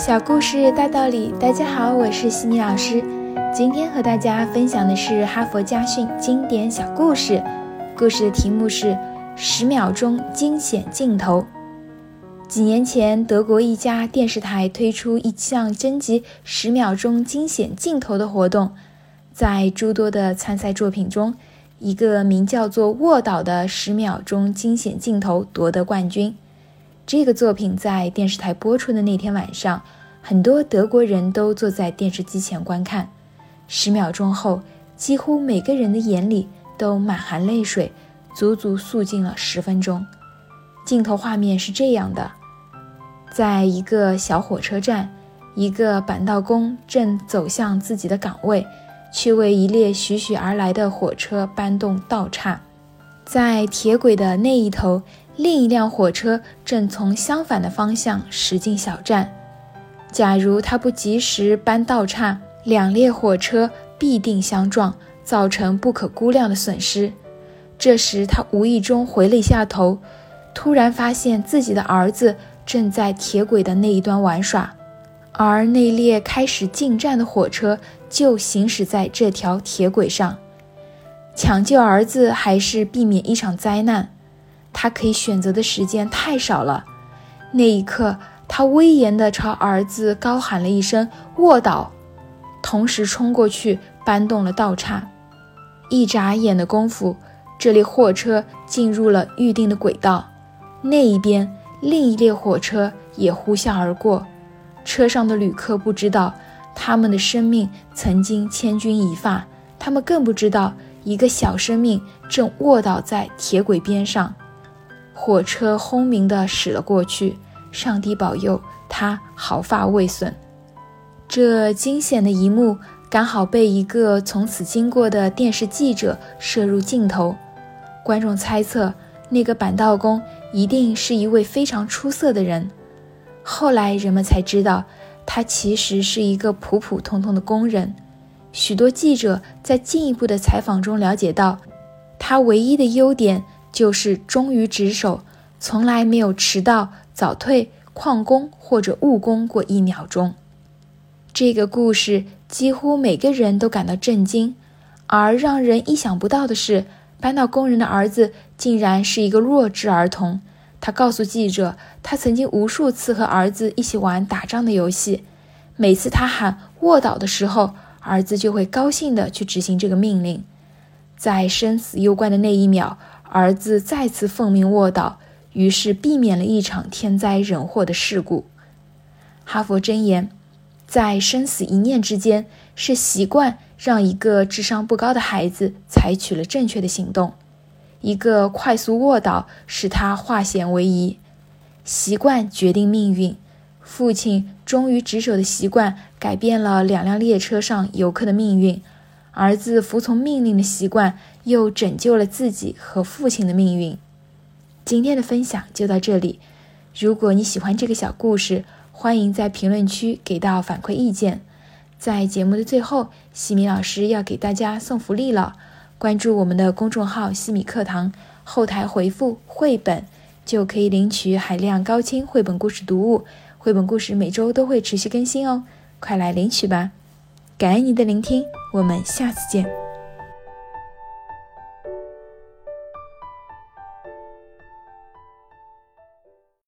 小故事大道理，大家好，我是西米老师。今天和大家分享的是哈佛家训经典小故事，故事的题目是《十秒钟惊险镜头》。几年前，德国一家电视台推出一项征集十秒钟惊险镜头的活动，在诸多的参赛作品中，一个名叫做《卧倒》的十秒钟惊险镜头夺得冠军。这个作品在电视台播出的那天晚上，很多德国人都坐在电视机前观看。十秒钟后，几乎每个人的眼里都满含泪水，足足肃静了十分钟。镜头画面是这样的：在一个小火车站，一个板道工正走向自己的岗位，去为一列徐徐而来的火车搬动道岔。在铁轨的那一头。另一辆火车正从相反的方向驶进小站。假如他不及时搬道岔，两列火车必定相撞，造成不可估量的损失。这时，他无意中回了一下头，突然发现自己的儿子正在铁轨的那一端玩耍，而那列开始进站的火车就行驶在这条铁轨上。抢救儿子还是避免一场灾难？他可以选择的时间太少了。那一刻，他威严地朝儿子高喊了一声“卧倒”，同时冲过去搬动了道岔。一眨眼的功夫，这列货车进入了预定的轨道。那一边，另一列火车也呼啸而过。车上的旅客不知道，他们的生命曾经千钧一发；他们更不知道，一个小生命正卧倒在铁轨边上。火车轰鸣地驶了过去，上帝保佑他毫发未损。这惊险的一幕刚好被一个从此经过的电视记者摄入镜头。观众猜测，那个板道工一定是一位非常出色的人。后来人们才知道，他其实是一个普普通通的工人。许多记者在进一步的采访中了解到，他唯一的优点。就是忠于职守，从来没有迟到、早退、旷工或者误工过一秒钟。这个故事几乎每个人都感到震惊，而让人意想不到的是，搬道工人的儿子竟然是一个弱智儿童。他告诉记者，他曾经无数次和儿子一起玩打仗的游戏，每次他喊“卧倒”的时候，儿子就会高兴地去执行这个命令。在生死攸关的那一秒。儿子再次奉命卧倒，于是避免了一场天灾人祸的事故。哈佛箴言：在生死一念之间，是习惯让一个智商不高的孩子采取了正确的行动。一个快速卧倒使他化险为夷。习惯决定命运。父亲忠于职守的习惯改变了两辆列车上游客的命运。儿子服从命令的习惯，又拯救了自己和父亲的命运。今天的分享就到这里。如果你喜欢这个小故事，欢迎在评论区给到反馈意见。在节目的最后，西米老师要给大家送福利了。关注我们的公众号“西米课堂”，后台回复“绘本”，就可以领取海量高清绘本故事读物。绘本故事每周都会持续更新哦，快来领取吧！感恩您的聆听，我们下次见。